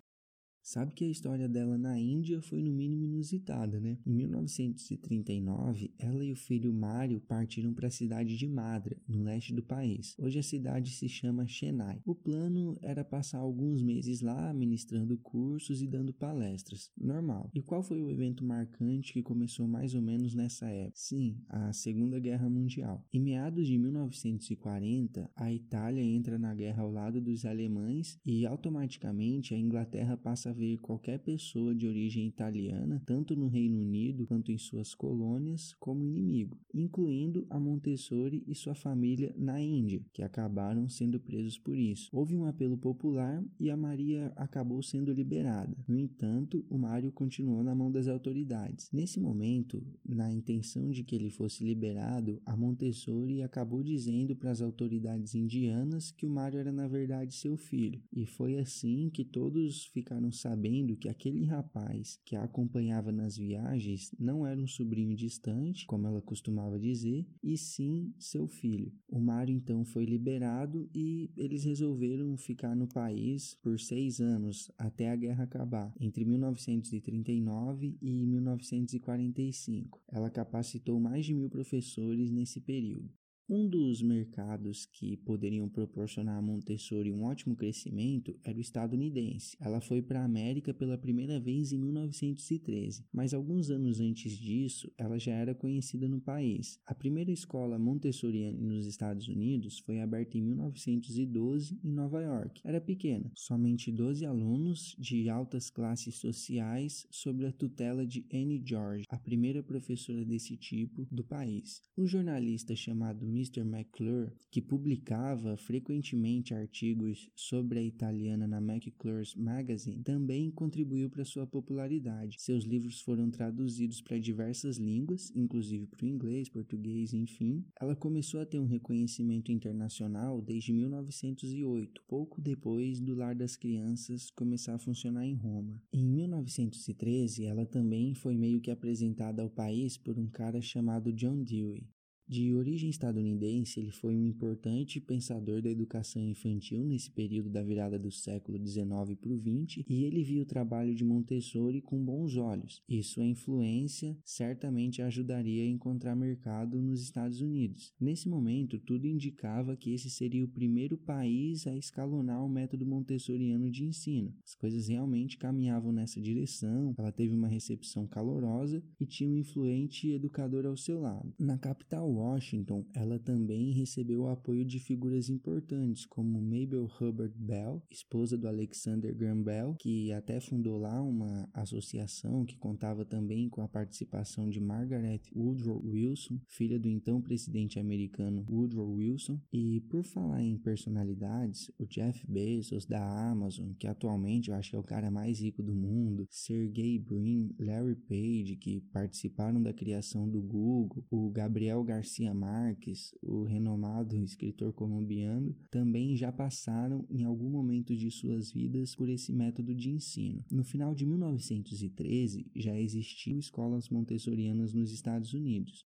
Sabe que a história dela na Índia foi no mínimo inusitada, né? Em 1939, ela e o filho Mário partiram para a cidade de Madra, no leste do país. Hoje a cidade se chama Chennai. O plano era passar alguns meses lá ministrando cursos e dando palestras. Normal. E qual foi o evento marcante que começou mais ou menos nessa época? Sim, a Segunda Guerra Mundial. Em meados de 1940, a Itália entra na guerra ao lado dos alemães e automaticamente a Inglaterra passa a ver qualquer pessoa de origem italiana, tanto no Reino Unido quanto em suas colônias, como inimigo, incluindo a Montessori e sua família na Índia, que acabaram sendo presos por isso. Houve um apelo popular e a Maria acabou sendo liberada. No entanto, o Mário continuou na mão das autoridades. Nesse momento, na intenção de que ele fosse liberado, a Montessori acabou dizendo para as autoridades indianas que o Mário era na verdade seu filho, e foi assim que todos ficaram sabendo que aquele rapaz que a acompanhava nas viagens não era um sobrinho distante, como ela costumava dizer, e sim seu filho. O Mário então foi liberado e eles resolveram ficar no país por seis anos até a guerra acabar, entre 1939 e 1945. Ela capacitou mais de mil professores nesse período. Um dos mercados que poderiam proporcionar a Montessori um ótimo crescimento era o estadunidense. Ela foi para a América pela primeira vez em 1913, mas alguns anos antes disso, ela já era conhecida no país. A primeira escola montessoriana nos Estados Unidos foi aberta em 1912 em Nova York. Era pequena, somente 12 alunos de altas classes sociais sob a tutela de Annie George, a primeira professora desse tipo do país. Um jornalista chamado Mr. McClure, que publicava frequentemente artigos sobre a italiana na McClure's Magazine, também contribuiu para sua popularidade. Seus livros foram traduzidos para diversas línguas, inclusive para o inglês, português, enfim. Ela começou a ter um reconhecimento internacional desde 1908, pouco depois do Lar das Crianças começar a funcionar em Roma. Em 1913, ela também foi meio que apresentada ao país por um cara chamado John Dewey. De origem estadunidense, ele foi um importante pensador da educação infantil nesse período da virada do século XIX para o XX e ele viu o trabalho de Montessori com bons olhos e sua influência certamente ajudaria a encontrar mercado nos Estados Unidos. Nesse momento, tudo indicava que esse seria o primeiro país a escalonar o método montessoriano de ensino. As coisas realmente caminhavam nessa direção, ela teve uma recepção calorosa e tinha um influente educador ao seu lado. Na capital Washington, ela também recebeu o apoio de figuras importantes como Mabel Hubbard Bell, esposa do Alexander Graham Bell, que até fundou lá uma associação que contava também com a participação de Margaret Woodrow Wilson, filha do então presidente americano Woodrow Wilson. E por falar em personalidades, o Jeff Bezos da Amazon, que atualmente eu acho que é o cara mais rico do mundo, Sergey Brin, Larry Page, que participaram da criação do Google, o Gabriel Garcia Garcia Marques, o renomado escritor colombiano, também já passaram em algum momento de suas vidas por esse método de ensino. No final de 1913, já existiam escolas montessorianas nos Estados Unidos.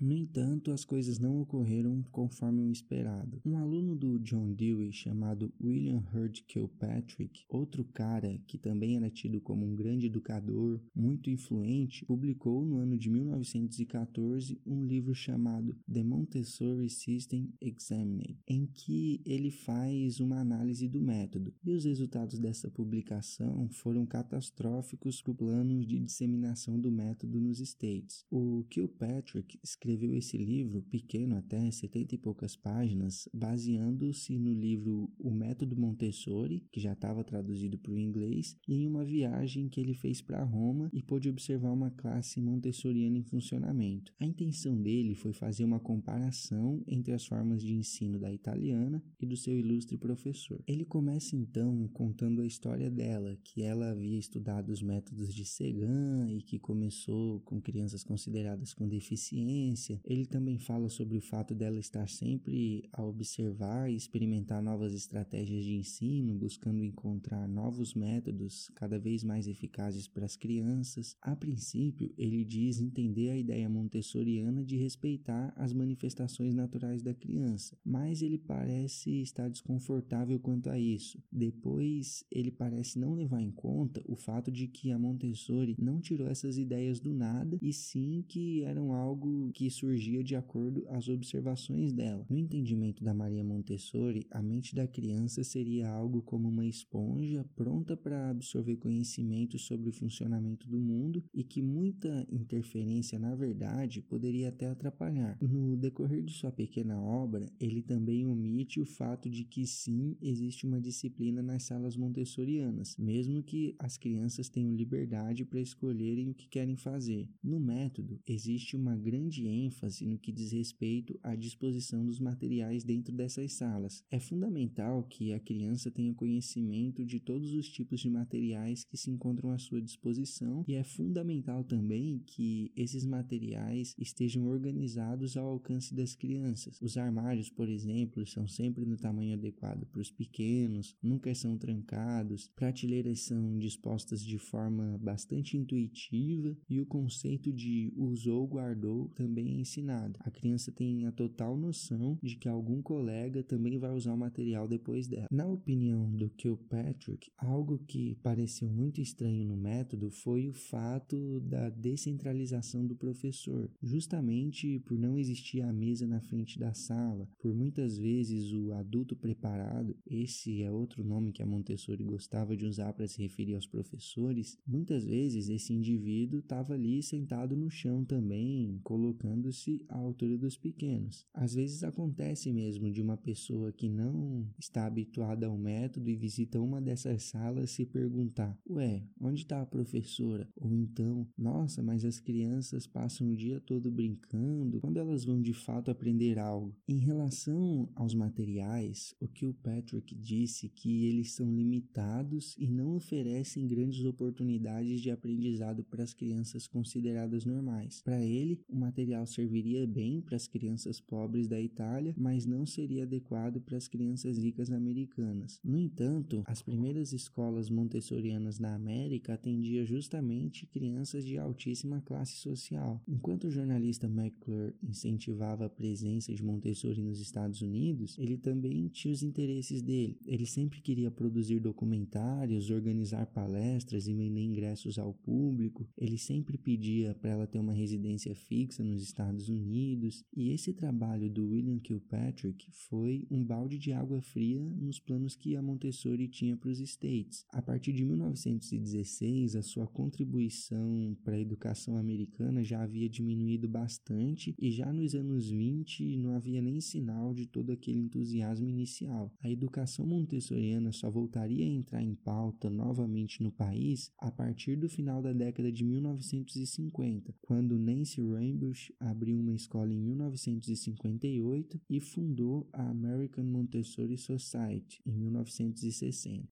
No entanto, as coisas não ocorreram conforme o esperado. Um aluno do John Dewey chamado William Hurd Kilpatrick, outro cara que também era tido como um grande educador, muito influente, publicou no ano de 1914 um livro chamado The Montessori System Examined, em que ele faz uma análise do método. E os resultados dessa publicação foram catastróficos para o plano de disseminação do método nos States. O Kilpatrick escreveu escreveu esse livro, pequeno até, setenta e poucas páginas, baseando-se no livro O Método Montessori, que já estava traduzido para o inglês, e em uma viagem que ele fez para Roma e pôde observar uma classe montessoriana em funcionamento. A intenção dele foi fazer uma comparação entre as formas de ensino da italiana e do seu ilustre professor. Ele começa então contando a história dela, que ela havia estudado os métodos de Segan e que começou com crianças consideradas com deficiência ele também fala sobre o fato dela estar sempre a observar e experimentar novas estratégias de ensino, buscando encontrar novos métodos cada vez mais eficazes para as crianças. A princípio, ele diz entender a ideia montessoriana de respeitar as manifestações naturais da criança, mas ele parece estar desconfortável quanto a isso. Depois, ele parece não levar em conta o fato de que a Montessori não tirou essas ideias do nada e sim que eram algo que surgia de acordo às observações dela. No entendimento da Maria Montessori, a mente da criança seria algo como uma esponja pronta para absorver conhecimentos sobre o funcionamento do mundo e que muita interferência, na verdade, poderia até atrapalhar. No decorrer de sua pequena obra, ele também omite o fato de que sim, existe uma disciplina nas salas montessorianas, mesmo que as crianças tenham liberdade para escolherem o que querem fazer. No método, existe uma grande ênfase no que diz respeito à disposição dos materiais dentro dessas salas. É fundamental que a criança tenha conhecimento de todos os tipos de materiais que se encontram à sua disposição e é fundamental também que esses materiais estejam organizados ao alcance das crianças. Os armários, por exemplo, são sempre no tamanho adequado para os pequenos, nunca são trancados, prateleiras são dispostas de forma bastante intuitiva e o conceito de usou, guardou também é ensinado. A criança tem a total noção de que algum colega também vai usar o material depois dela. Na opinião do Kilpatrick, algo que pareceu muito estranho no método foi o fato da descentralização do professor, justamente por não existir a mesa na frente da sala, por muitas vezes o adulto preparado, esse é outro nome que a Montessori gostava de usar para se referir aos professores, muitas vezes esse indivíduo estava ali sentado no chão também, colocando-se à altura dos pequenos. Às vezes acontece mesmo de uma pessoa que não está habituada ao método e visita uma dessas salas se perguntar: Ué, onde está a professora? Ou então, nossa, mas as crianças passam o dia todo brincando, quando elas vão de fato aprender algo? Em relação aos materiais, o que o Patrick disse que eles são limitados e não oferecem grandes oportunidades de aprendizado para as crianças consideradas normais. Para ele, o material serviria bem para as crianças pobres da Itália, mas não seria adequado para as crianças ricas americanas. No entanto, as primeiras escolas montessorianas na América atendiam justamente crianças de altíssima classe social. Enquanto o jornalista McClure incentivava a presença de Montessori nos Estados Unidos, ele também tinha os interesses dele. Ele sempre queria produzir documentários, organizar palestras e vender ingressos ao público. Ele sempre pedia para ela ter uma residência fixa nos Estados Unidos. E esse trabalho do William Kilpatrick foi um balde de água fria nos planos que a Montessori tinha para os States. A partir de 1916, a sua contribuição para a educação americana já havia diminuído bastante e já nos anos 20 não havia nem sinal de todo aquele entusiasmo inicial. A educação montessoriana só voltaria a entrar em pauta novamente no país a partir do final da década de 1950, quando Nancy Rainbush abriu uma escola em 1958 e fundou a American Montessori Society em 1960.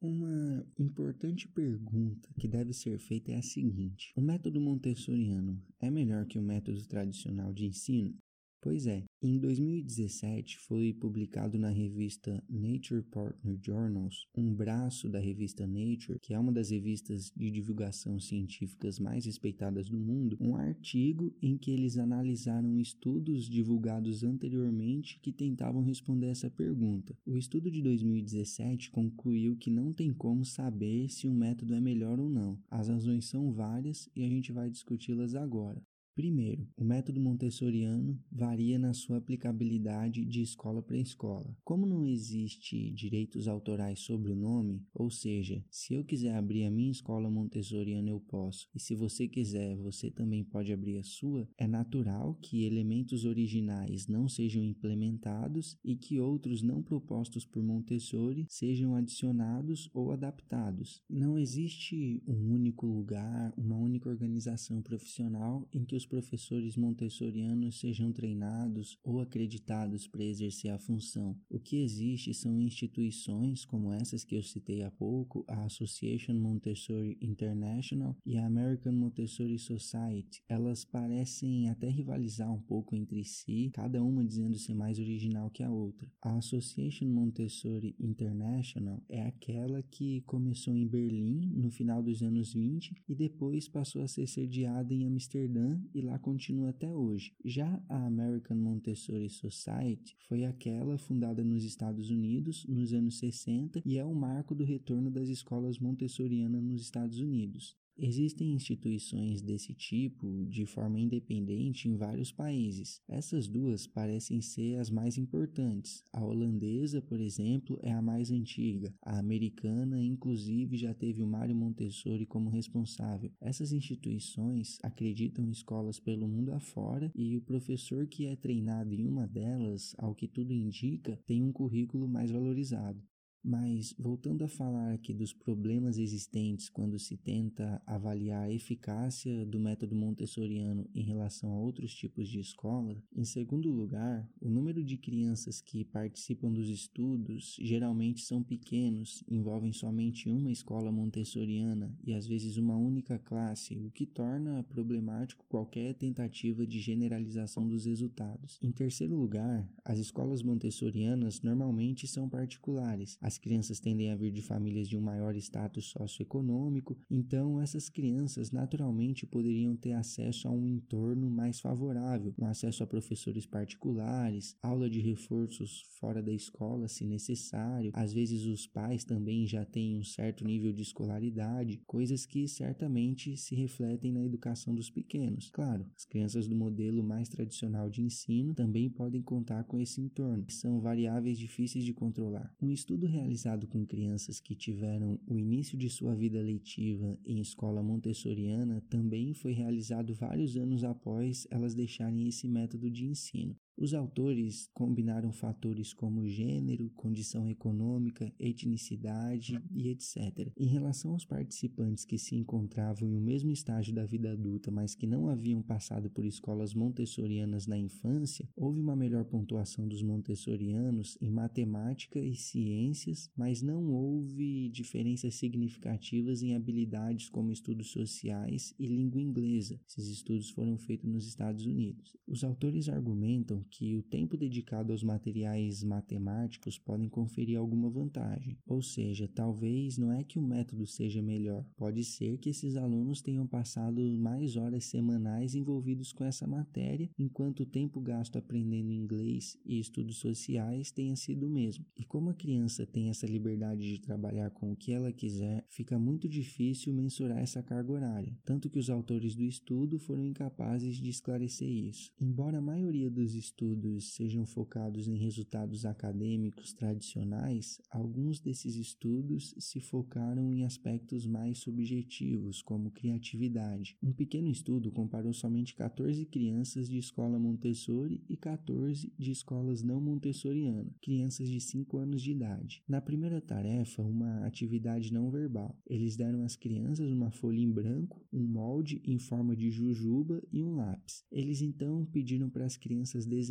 Uma importante pergunta que deve ser feita é a seguinte: o método montessoriano é melhor que o método tradicional de ensino? Pois é, em 2017 foi publicado na revista Nature Partner Journals, um braço da revista Nature, que é uma das revistas de divulgação científicas mais respeitadas do mundo, um artigo em que eles analisaram estudos divulgados anteriormente que tentavam responder essa pergunta. O estudo de 2017 concluiu que não tem como saber se um método é melhor ou não. As razões são várias e a gente vai discuti-las agora. Primeiro, o método montessoriano varia na sua aplicabilidade de escola para escola. Como não existe direitos autorais sobre o nome, ou seja, se eu quiser abrir a minha escola montessoriana eu posso, e se você quiser, você também pode abrir a sua, é natural que elementos originais não sejam implementados e que outros não propostos por Montessori sejam adicionados ou adaptados. Não existe um único lugar, uma única organização profissional em que os professores montessorianos sejam treinados ou acreditados para exercer a função. O que existe são instituições como essas que eu citei há pouco, a Association Montessori International e a American Montessori Society. Elas parecem até rivalizar um pouco entre si, cada uma dizendo ser mais original que a outra. A Association Montessori International é aquela que começou em Berlim no final dos anos 20 e depois passou a ser sediada em Amsterdã e lá continua até hoje. Já a American Montessori Society foi aquela fundada nos Estados Unidos nos anos 60 e é o marco do retorno das escolas montessorianas nos Estados Unidos. Existem instituições desse tipo de forma independente em vários países. Essas duas parecem ser as mais importantes. A holandesa, por exemplo, é a mais antiga. A americana, inclusive, já teve o Mário Montessori como responsável. Essas instituições acreditam em escolas pelo mundo afora e o professor que é treinado em uma delas, ao que tudo indica, tem um currículo mais valorizado. Mas, voltando a falar aqui dos problemas existentes quando se tenta avaliar a eficácia do método montessoriano em relação a outros tipos de escola, em segundo lugar, o número de crianças que participam dos estudos geralmente são pequenos, envolvem somente uma escola montessoriana e às vezes uma única classe, o que torna problemático qualquer tentativa de generalização dos resultados. Em terceiro lugar, as escolas montessorianas normalmente são particulares. As crianças tendem a vir de famílias de um maior status socioeconômico, então essas crianças naturalmente poderiam ter acesso a um entorno mais favorável, um acesso a professores particulares, aula de reforços fora da escola, se necessário. Às vezes os pais também já têm um certo nível de escolaridade, coisas que certamente se refletem na educação dos pequenos. Claro, as crianças do modelo mais tradicional de ensino também podem contar com esse entorno, que são variáveis difíceis de controlar. Um estudo realizado com crianças que tiveram o início de sua vida leitiva em escola montessoriana também foi realizado vários anos após elas deixarem esse método de ensino. Os autores combinaram fatores como gênero, condição econômica, etnicidade e etc. Em relação aos participantes que se encontravam em um mesmo estágio da vida adulta, mas que não haviam passado por escolas montessorianas na infância, houve uma melhor pontuação dos montessorianos em matemática e ciências, mas não houve diferenças significativas em habilidades como estudos sociais e língua inglesa. Esses estudos foram feitos nos Estados Unidos. Os autores argumentam que o tempo dedicado aos materiais matemáticos podem conferir alguma vantagem. Ou seja, talvez não é que o método seja melhor, pode ser que esses alunos tenham passado mais horas semanais envolvidos com essa matéria, enquanto o tempo gasto aprendendo inglês e estudos sociais tenha sido o mesmo. E como a criança tem essa liberdade de trabalhar com o que ela quiser, fica muito difícil mensurar essa carga horária, tanto que os autores do estudo foram incapazes de esclarecer isso. Embora a maioria dos estudos sejam focados em resultados acadêmicos tradicionais, alguns desses estudos se focaram em aspectos mais subjetivos, como criatividade. Um pequeno estudo comparou somente 14 crianças de escola Montessori e 14 de escolas não montessoriana, crianças de 5 anos de idade. Na primeira tarefa, uma atividade não verbal, eles deram às crianças uma folha em branco, um molde em forma de jujuba e um lápis. Eles então pediram para as crianças desenharem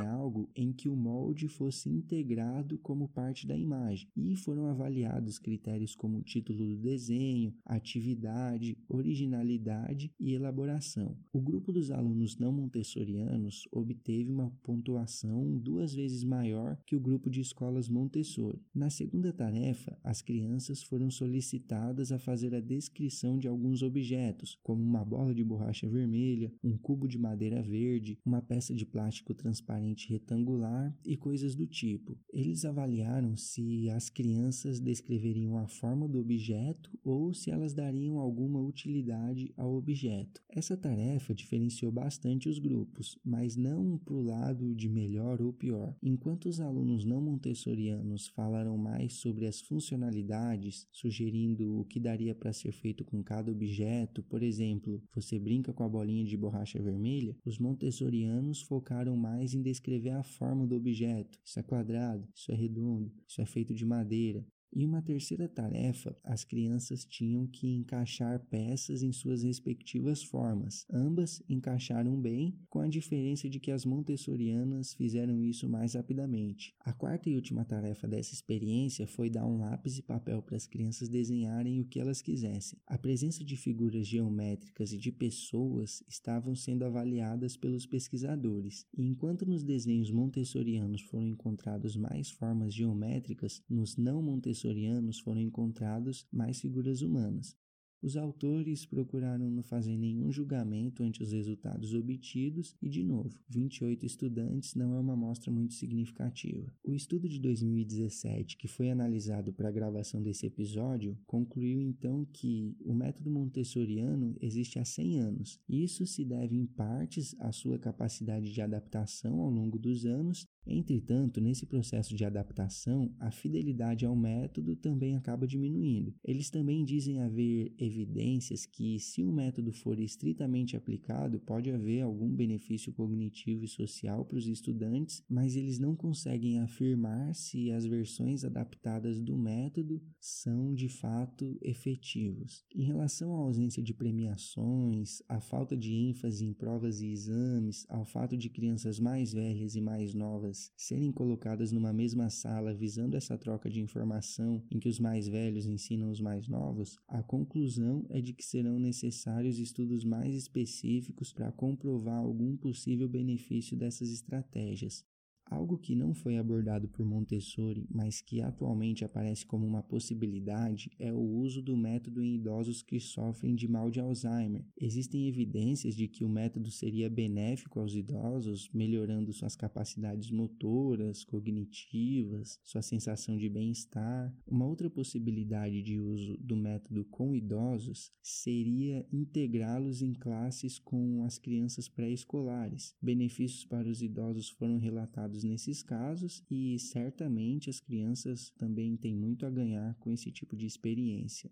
algo em que o molde fosse integrado como parte da imagem e foram avaliados critérios como título do desenho, atividade, originalidade e elaboração. O grupo dos alunos não montessorianos obteve uma pontuação duas vezes maior que o grupo de escolas Montessori. Na segunda tarefa, as crianças foram solicitadas a fazer a descrição de alguns objetos, como uma bola de borracha vermelha, um cubo de madeira verde, uma peça de plástico transparente retangular e coisas do tipo. Eles avaliaram se as crianças descreveriam a forma do objeto ou se elas dariam alguma utilidade ao objeto. Essa tarefa diferenciou bastante os grupos, mas não para o lado de melhor ou pior. Enquanto os alunos não montessorianos falaram mais sobre as funcionalidades, sugerindo o que daria para ser feito com cada objeto, por exemplo, você brinca com a bolinha de borracha vermelha, os montessorianos focaram mais em descrever a forma do objeto. Isso é quadrado, isso é redondo, isso é feito de madeira. Em uma terceira tarefa, as crianças tinham que encaixar peças em suas respectivas formas. Ambas encaixaram bem, com a diferença de que as montessorianas fizeram isso mais rapidamente. A quarta e última tarefa dessa experiência foi dar um lápis e papel para as crianças desenharem o que elas quisessem. A presença de figuras geométricas e de pessoas estavam sendo avaliadas pelos pesquisadores, e enquanto nos desenhos montessorianos foram encontrados mais formas geométricas, nos não montessorianos montessorianos foram encontrados mais figuras humanas. Os autores procuraram não fazer nenhum julgamento ante os resultados obtidos e, de novo, 28 estudantes não é uma amostra muito significativa. O estudo de 2017, que foi analisado para a gravação desse episódio, concluiu então que o método montessoriano existe há 100 anos. Isso se deve em partes à sua capacidade de adaptação ao longo dos anos Entretanto, nesse processo de adaptação, a fidelidade ao método também acaba diminuindo. Eles também dizem haver evidências que, se o método for estritamente aplicado, pode haver algum benefício cognitivo e social para os estudantes, mas eles não conseguem afirmar se as versões adaptadas do método são de fato efetivos. Em relação à ausência de premiações, à falta de ênfase em provas e exames, ao fato de crianças mais velhas e mais novas serem colocadas numa mesma sala visando essa troca de informação em que os mais velhos ensinam os mais novos, a conclusão é de que serão necessários estudos mais específicos para comprovar algum possível benefício dessas estratégias. Algo que não foi abordado por Montessori, mas que atualmente aparece como uma possibilidade, é o uso do método em idosos que sofrem de mal de Alzheimer. Existem evidências de que o método seria benéfico aos idosos, melhorando suas capacidades motoras, cognitivas, sua sensação de bem-estar. Uma outra possibilidade de uso do método com idosos seria integrá-los em classes com as crianças pré-escolares. Benefícios para os idosos foram relatados nesses casos e certamente as crianças também têm muito a ganhar com esse tipo de experiência.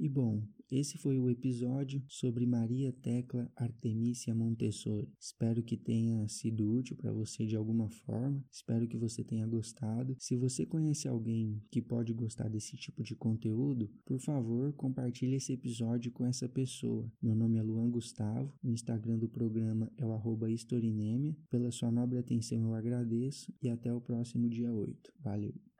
E bom, esse foi o episódio sobre Maria Tecla Artemisia Montessori. Espero que tenha sido útil para você de alguma forma. Espero que você tenha gostado. Se você conhece alguém que pode gostar desse tipo de conteúdo, por favor, compartilhe esse episódio com essa pessoa. Meu nome é Luan Gustavo. O Instagram do programa é o arroba Pela sua nobre atenção eu agradeço e até o próximo dia 8. Valeu!